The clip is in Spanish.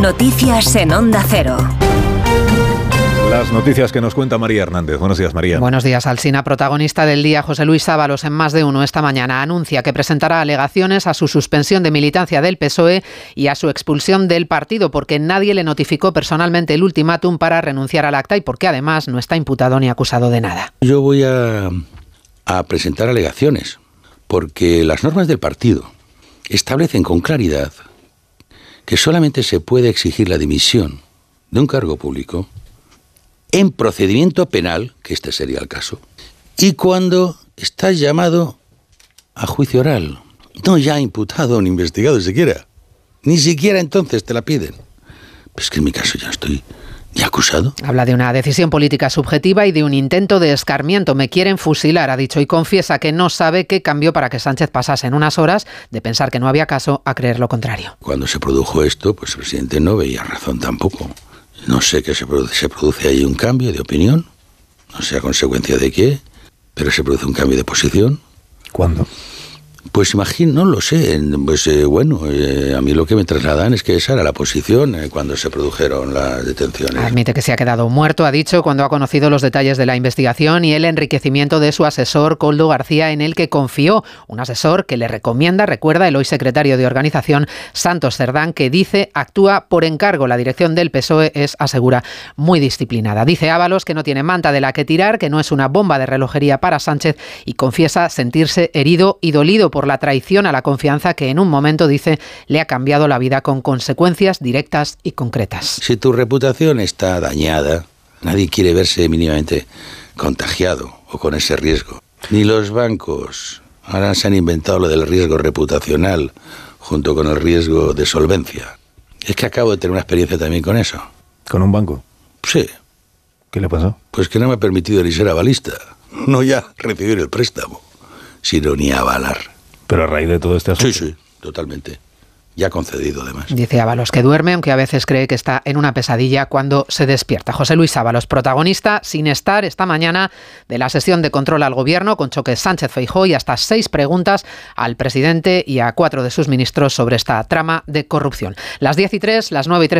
Noticias en Onda Cero. Las noticias que nos cuenta María Hernández. Buenos días, María. Buenos días, Alsina. Protagonista del día, José Luis Ábalos, en más de uno esta mañana, anuncia que presentará alegaciones a su suspensión de militancia del PSOE y a su expulsión del partido, porque nadie le notificó personalmente el ultimátum para renunciar al acta y porque además no está imputado ni acusado de nada. Yo voy a, a presentar alegaciones, porque las normas del partido establecen con claridad que solamente se puede exigir la dimisión de un cargo público en procedimiento penal, que este sería el caso, y cuando estás llamado a juicio oral, no ya imputado ni investigado siquiera, ni siquiera entonces te la piden. Pues que en mi caso ya estoy ya acusado. Habla de una decisión política subjetiva y de un intento de escarmiento. Me quieren fusilar, ha dicho, y confiesa que no sabe qué cambió para que Sánchez pasase en unas horas de pensar que no había caso a creer lo contrario. Cuando se produjo esto, pues el presidente no veía razón tampoco. No sé qué se produce, se produce ahí un cambio de opinión, no sé a consecuencia de qué, pero se produce un cambio de posición. ¿Cuándo? Pues imagino, no lo sé. Pues eh, bueno, eh, a mí lo que me trasladan es que esa era la posición eh, cuando se produjeron las detenciones. Admite que se ha quedado muerto, ha dicho, cuando ha conocido los detalles de la investigación y el enriquecimiento de su asesor Coldo García, en el que confió. Un asesor que le recomienda, recuerda el hoy secretario de organización Santos Cerdán, que dice actúa por encargo. La dirección del PSOE es, asegura, muy disciplinada. Dice Ábalos que no tiene manta de la que tirar, que no es una bomba de relojería para Sánchez y confiesa sentirse herido y dolido por la traición a la confianza que en un momento, dice, le ha cambiado la vida con consecuencias directas y concretas. Si tu reputación está dañada, nadie quiere verse mínimamente contagiado o con ese riesgo. Ni los bancos. Ahora se han inventado lo del riesgo reputacional junto con el riesgo de solvencia. Es que acabo de tener una experiencia también con eso. ¿Con un banco? Sí. ¿Qué le pasó? Pues que no me ha permitido ni ser avalista. No ya recibir el préstamo, sino ni avalar. Pero a raíz de todo este asunto. Sí, sí, totalmente. Ya concedido, además. Dice Ábalos que duerme, aunque a veces cree que está en una pesadilla cuando se despierta. José Luis Ábalos, protagonista, sin estar esta mañana de la sesión de control al gobierno con choques Sánchez Feijó y hasta seis preguntas al presidente y a cuatro de sus ministros sobre esta trama de corrupción. Las 10 y 3, las 9 y 3